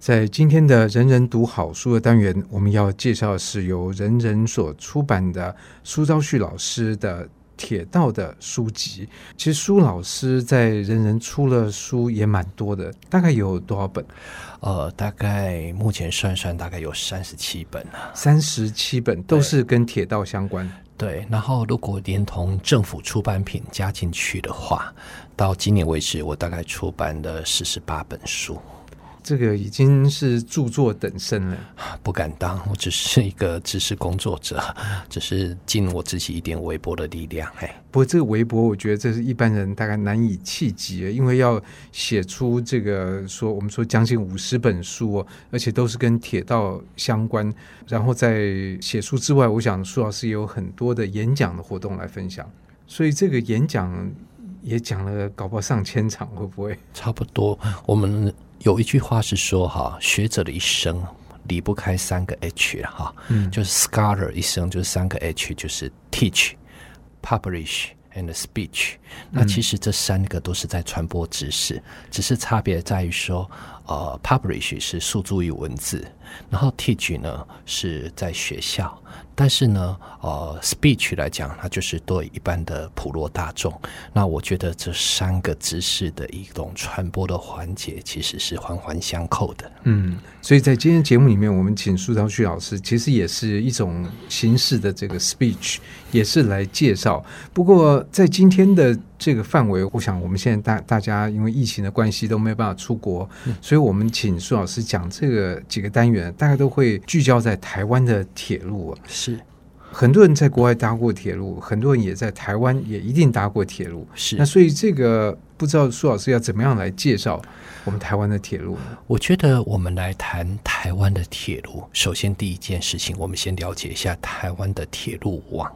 在今天的人人读好书的单元，我们要介绍的是由人人所出版的苏昭旭老师的铁道的书籍。其实苏老师在人人出了书也蛮多的，大概有多少本？呃，大概目前算算，大概有三十七本啊。三十七本都是跟铁道相关。对，然后如果连同政府出版品加进去的话，到今年为止，我大概出版了四十八本书。这个已经是著作等身了，不敢当，我只是一个知识工作者，只是尽我自己一点微薄的力量。哎，不过这个微薄，我觉得这是一般人大概难以企及，因为要写出这个说我们说将近五十本书，而且都是跟铁道相关。然后在写书之外，我想苏老师也有很多的演讲的活动来分享，所以这个演讲也讲了搞不好上千场，会不会？差不多，我们。有一句话是说哈，学者的一生离不开三个 H 哈，嗯，就是 scholar 一生就是三个 H，就是 teach、publish and speech。那其实这三个都是在传播知识，只是差别在于说，呃，publish 是诉诸于文字，然后 teach 呢是在学校。但是呢，呃，speech 来讲，它就是对一般的普罗大众。那我觉得这三个知识的一种传播的环节，其实是环环相扣的。嗯，所以在今天节目里面，我们请苏昭旭老师，其实也是一种形式的这个 speech，也是来介绍。不过在今天的这个范围，我想我们现在大大家因为疫情的关系都没有办法出国，嗯，所以我们请苏老师讲这个几个单元，大概都会聚焦在台湾的铁路。是，很多人在国外搭过铁路，很多人也在台湾也一定搭过铁路。是，那所以这个不知道苏老师要怎么样来介绍我们台湾的铁路呢？我觉得我们来谈台湾的铁路，首先第一件事情，我们先了解一下台湾的铁路网。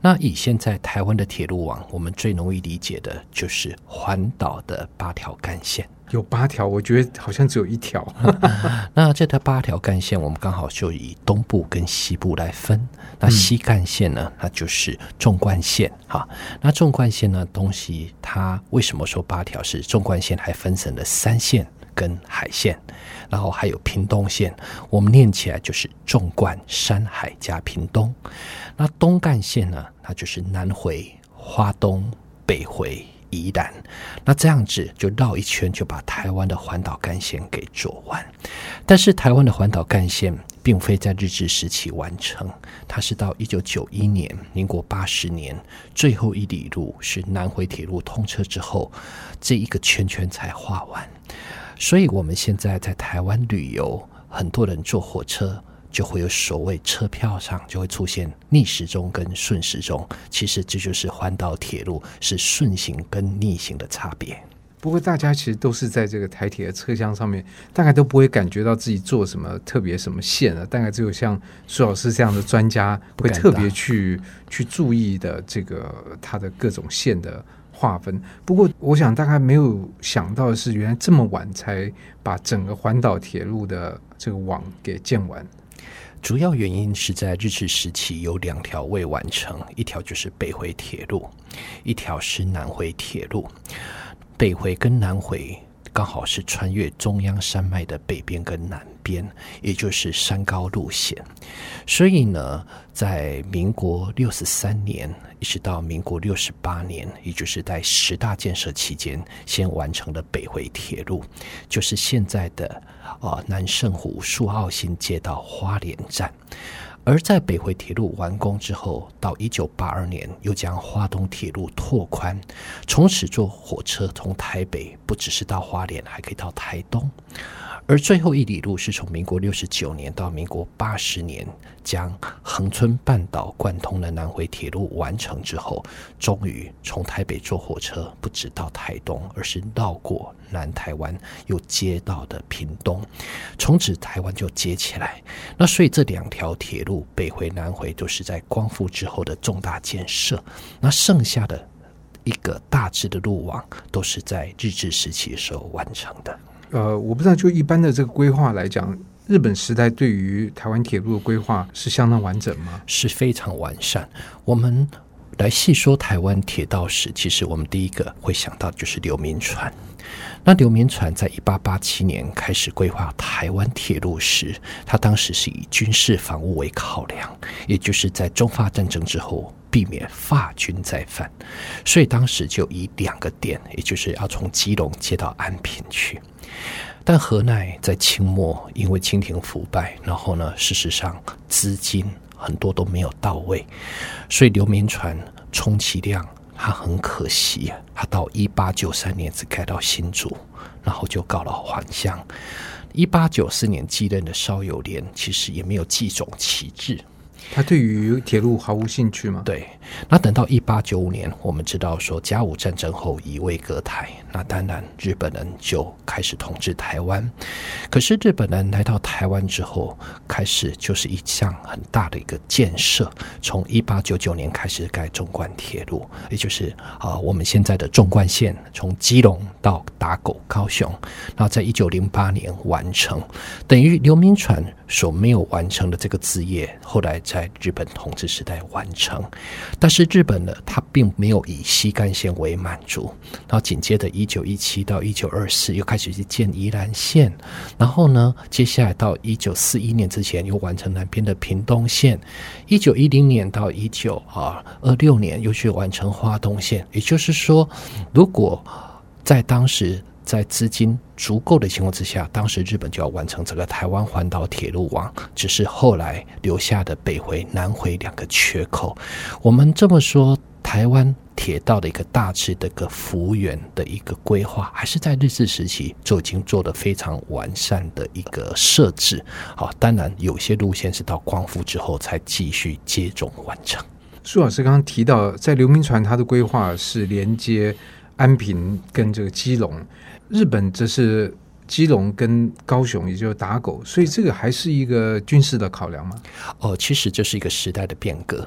那以现在台湾的铁路网，我们最容易理解的就是环岛的八条干线。有八条，我觉得好像只有一条。那这条八条干线，我们刚好就以东部跟西部来分。那西干线呢，那就是纵贯线。哈，那纵贯线呢，东西它为什么说八条是纵贯线？还分成了三线跟海线，然后还有屏东线。我们念起来就是纵贯山海加屏东。那东干线呢，它就是南回花东，北回。宜兰，那这样子就绕一圈，就把台湾的环岛干线给做完。但是台湾的环岛干线并非在日治时期完成，它是到一九九一年，民国八十年最后一里路是南回铁路通车之后，这一个圈圈才画完。所以我们现在在台湾旅游，很多人坐火车。就会有所谓车票上就会出现逆时钟跟顺时钟，其实这就是环岛铁路是顺行跟逆行的差别。不过大家其实都是在这个台铁的车厢上面，大概都不会感觉到自己坐什么特别什么线了。大概只有像苏老师这样的专家会特别去去注意的这个它的各种线的划分。不过我想大概没有想到的是，原来这么晚才把整个环岛铁路的这个网给建完。主要原因是在日治时期有两条未完成，一条就是北回铁路，一条是南回铁路。北回跟南回刚好是穿越中央山脉的北边跟南边，也就是山高路线。所以呢，在民国六十三年一直到民国六十八年，也就是在十大建设期间，先完成了北回铁路，就是现在的。啊，南圣湖树澳新街到花莲站，而在北回铁路完工之后，到一九八二年又将花东铁路拓宽，从此坐火车从台北不只是到花莲，还可以到台东。而最后一里路是从民国六十九年到民国八十年，将恒春半岛贯通的南回铁路完成之后，终于从台北坐火车不止到台东，而是绕过南台湾，又接到的屏东，从此台湾就接起来。那所以这两条铁路北回南回都是在光复之后的重大建设，那剩下的一个大致的路网都是在日治时期的时候完成的。呃，我不知道，就一般的这个规划来讲，日本时代对于台湾铁路的规划是相当完整吗？是非常完善。我们来细说台湾铁道史，其实我们第一个会想到就是刘铭传。那刘铭传在一八八七年开始规划台湾铁路时，他当时是以军事防务为考量，也就是在中法战争之后避免法军再犯，所以当时就以两个点，也就是要从基隆接到安平去。但何奈在清末因为清廷腐败，然后呢，事实上资金很多都没有到位，所以刘铭传充其量。他很可惜，他到一八九三年只开到新竹，然后就告了还乡。一八九四年继任的邵友莲其实也没有继种旗帜。他对于铁路毫无兴趣吗？对，那等到一八九五年，我们知道说甲午战争后乙未割台，那当然日本人就开始统治台湾。可是日本人来到台湾之后，开始就是一项很大的一个建设，从一八九九年开始盖纵贯铁路，也就是啊我们现在的纵贯线，从基隆到打狗高雄，然后在一九零八年完成，等于刘铭传所没有完成的这个志业，后来在日本统治时代完成，但是日本呢，它并没有以西干线为满足，然后紧接着一九一七到一九二四又开始去建宜兰线，然后呢，接下来到一九四一年之前又完成南边的屏东线，一九一零年到一九啊二六年又去完成花东线，也就是说，如果在当时。在资金足够的情况之下，当时日本就要完成整个台湾环岛铁路网，只是后来留下的北回、南回两个缺口。我们这么说，台湾铁道的一个大致的一个幅员的一个规划，还是在日治时期就已经做得非常完善的一个设置。好，当然有些路线是到光复之后才继续接种完成。苏老师刚刚提到，在刘铭传他的规划是连接安平跟这个基隆。日本则是基隆跟高雄，也就是打狗，所以这个还是一个军事的考量吗？哦，其实这是一个时代的变革。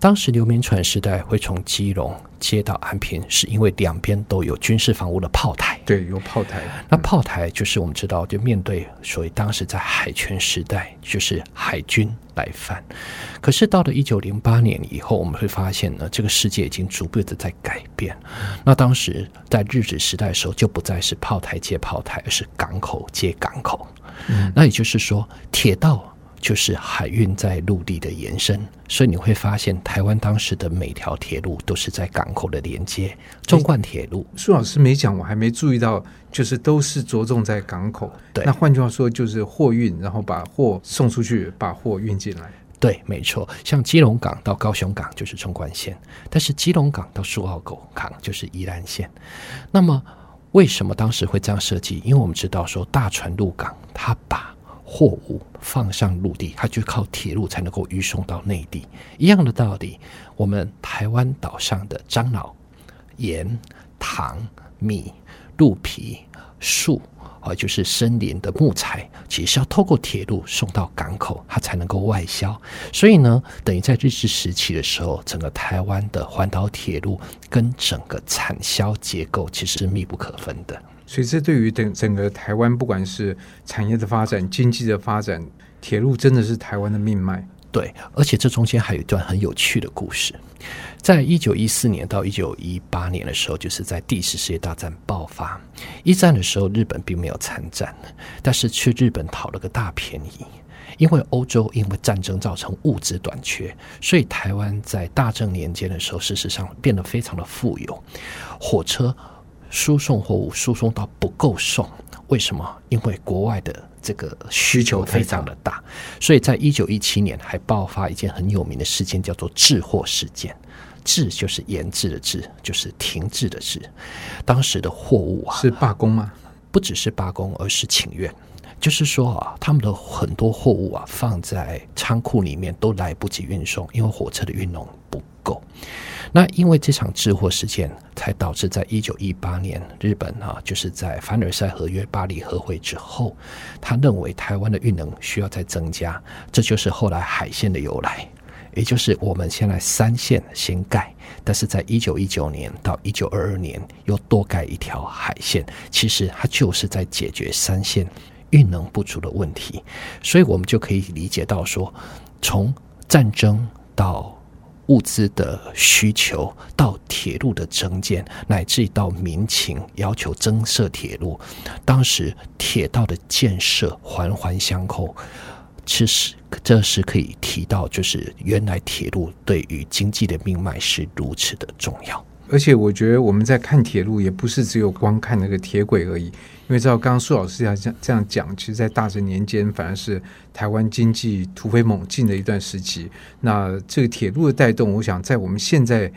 当时刘铭传时代会从基隆接到安平，是因为两边都有军事防务的炮台。对，有炮台。那炮台就是我们知道，就面对所谓当时在海权时代，就是海军来犯。可是到了一九零八年以后，我们会发现呢，这个世界已经逐步的在改变。那当时在日治时代的时候，就不再是炮台接炮台，而是港口接港口。嗯，那也就是说，铁道。就是海运在陆地的延伸，所以你会发现台湾当时的每条铁路都是在港口的连接。纵贯铁路，苏老师没讲，我还没注意到，就是都是着重在港口。对，那换句话说，就是货运，然后把货送出去，把货运进来。对，没错。像基隆港到高雄港就是纵贯线，但是基隆港到苏澳港就是宜兰线。那么为什么当时会这样设计？因为我们知道说大船入港，它把货物放上陆地，它就靠铁路才能够运送到内地。一样的道理，我们台湾岛上的樟脑、盐、糖、米、鹿皮、树，啊，就是森林的木材，其实是要透过铁路送到港口，它才能够外销。所以呢，等于在日治时期的时候，整个台湾的环岛铁路跟整个产销结构其实是密不可分的。所以，这对于整整个台湾，不管是产业的发展、经济的发展，铁路真的是台湾的命脉。对，而且这中间还有一段很有趣的故事。在一九一四年到一九一八年的时候，就是在第一次世界大战爆发。一战的时候，日本并没有参战，但是去日本讨了个大便宜。因为欧洲因为战争造成物资短缺，所以台湾在大正年间的时候，事实上变得非常的富有，火车。输送货物输送到不够送，为什么？因为国外的这个需求非常的大，所以在一九一七年还爆发一件很有名的事件，叫做“滞货事件”。滞就是延滞的滞，就是停滞的滞。当时的货物啊，是罢工吗？不只是罢工，而是请愿。就是说啊，他们的很多货物啊，放在仓库里面都来不及运送，因为火车的运动不够。那因为这场滞货事件，才导致在一九一八年，日本啊，就是在凡尔赛合约、巴黎和会之后，他认为台湾的运能需要再增加，这就是后来海线的由来。也就是我们先来三线先盖，但是在一九一九年到一九二二年又多盖一条海线，其实它就是在解决三线运能不足的问题。所以我们就可以理解到说，从战争到物资的需求，到铁路的增建，乃至于到民情要求增设铁路，当时铁道的建设环环相扣。其实这是可以提到，就是原来铁路对于经济的命脉是如此的重要。而且我觉得我们在看铁路，也不是只有光看那个铁轨而已。因为知道刚刚苏老师这样这样讲，其实，在大正年间，反而是台湾经济突飞猛进的一段时期。那这个铁路的带动，我想在我们现在。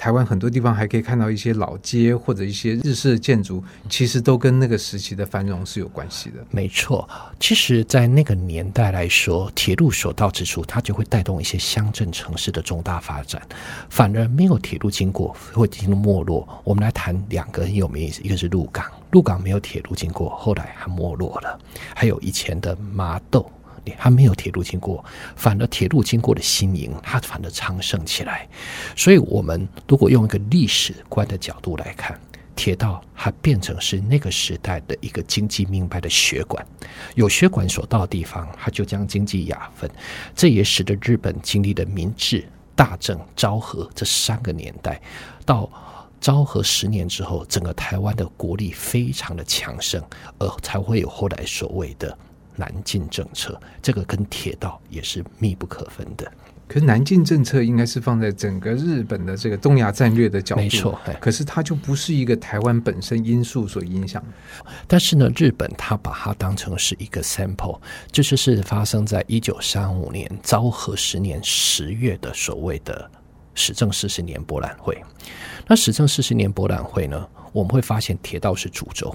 台湾很多地方还可以看到一些老街或者一些日式的建筑，其实都跟那个时期的繁荣是有关系的。没错，其实，在那个年代来说，铁路所到之处，它就会带动一些乡镇城市的重大发展。反而没有铁路经过，会进入没落。我们来谈两个很有名，一个是鹿港，鹿港没有铁路经过，后来还没落了。还有以前的麻豆。它没有铁路经过，反而铁路经过的新营，它反而昌盛起来。所以，我们如果用一个历史观的角度来看，铁道它变成是那个时代的一个经济命脉的血管。有血管所到的地方，它就将经济养分。这也使得日本经历了明治、大正、昭和这三个年代。到昭和十年之后，整个台湾的国力非常的强盛，而才会有后来所谓的。南进政策，这个跟铁道也是密不可分的。可是南进政策应该是放在整个日本的这个东亚战略的角度，没错。可是它就不是一个台湾本身因素所影响。但是呢，日本它把它当成是一个 sample，就是是发生在一九三五年昭和十年十月的所谓的史政四十年博览会。那史政四十年博览会呢，我们会发现铁道是主轴。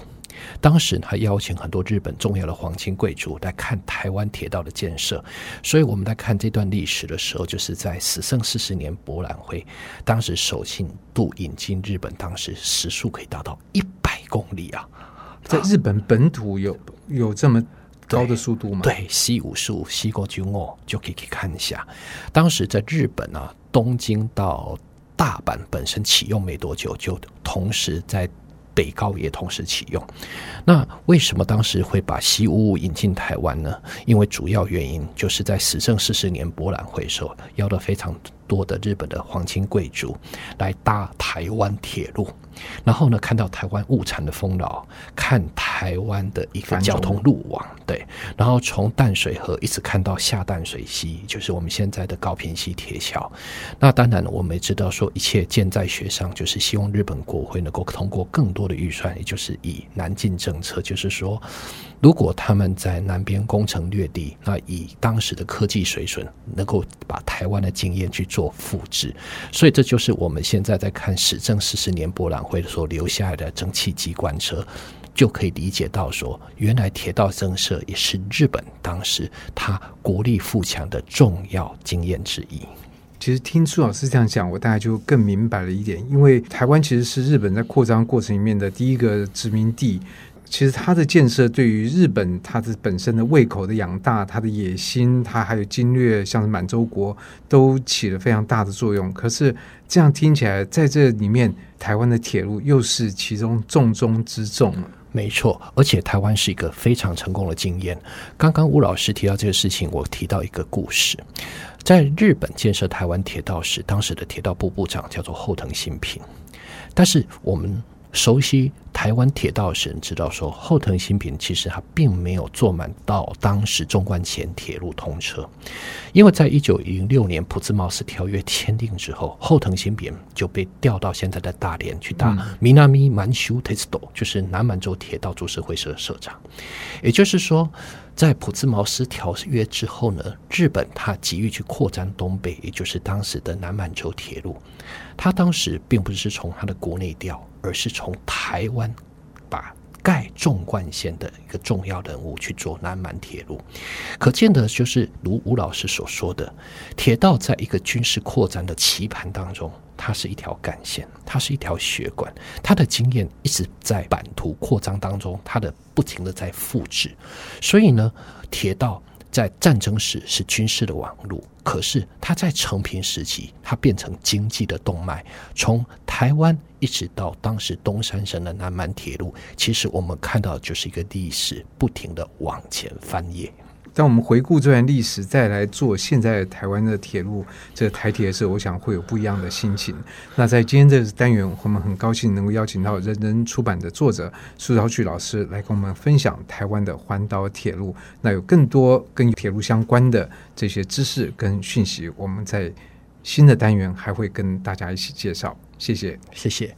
当时他邀请很多日本重要的皇亲贵族来看台湾铁道的建设，所以我们在看这段历史的时候，就是在始政四十年博览会，当时首庆度引进日本，当时时速可以达到一百公里啊，在日本本土有有这么高的速度吗？对，C 五十五、C 五九五就可以去看一下。当时在日本啊，东京到大阪本身启用没多久，就同时在。北高也同时启用，那为什么当时会把西五五引进台湾呢？因为主要原因就是在时政四十年博览会时候邀了非常多的日本的皇亲贵族来搭台湾铁路。然后呢，看到台湾物产的丰饶，看台湾的一个交通路网，对，然后从淡水河一直看到下淡水溪，就是我们现在的高平溪铁桥。那当然，我们也知道说，一切箭在学上，就是希望日本国会能够通过更多的预算，也就是以南进政策，就是说，如果他们在南边攻城略地，那以当时的科技水准，能够把台湾的经验去做复制。所以，这就是我们现在在看史政四十年博览会所留下来的蒸汽机关车，就可以理解到说，原来铁道增设也是日本当时它国力富强的重要经验之一。其实听苏老师这样讲，我大概就更明白了一点，因为台湾其实是日本在扩张过程里面的第一个殖民地。其实它的建设对于日本它的本身的胃口的养大，它的野心，它还有经略，像是满洲国都起了非常大的作用。可是这样听起来，在这里面，台湾的铁路又是其中重中之重。没错，而且台湾是一个非常成功的经验。刚刚吴老师提到这个事情，我提到一个故事，在日本建设台湾铁道时，当时的铁道部部长叫做后藤新平，但是我们。熟悉台湾铁道的人知道，说后藤新平其实他并没有坐满到当时纵贯前铁路通车，因为在一九零六年普兹茅斯条约签订之后，后藤新平就被调到现在的大连去当米纳米满州铁道，就是南满洲铁道株式会社的社长。也就是说，在普兹茅斯条约之后呢，日本他急于去扩张东北，也就是当时的南满洲铁路，他当时并不是从他的国内调。而是从台湾把盖纵贯线的一个重要人物去做南满铁路，可见的就是如吴老师所说的，铁道在一个军事扩张的棋盘当中，它是一条干线，它是一条血管，它的经验一直在版图扩张当中，它的不停的在复制，所以呢，铁道。在战争时是军事的网路，可是它在承平时期，它变成经济的动脉。从台湾一直到当时东三省的南满铁路，其实我们看到就是一个历史不停的往前翻页。当我们回顾这段历史，再来做现在台湾的铁路这台铁的时候，我想会有不一样的心情。那在今天这个单元，我们很高兴能够邀请到人人出版的作者苏昭旭老师来跟我们分享台湾的环岛铁路。那有更多跟铁路相关的这些知识跟讯息，我们在新的单元还会跟大家一起介绍。谢谢，谢谢。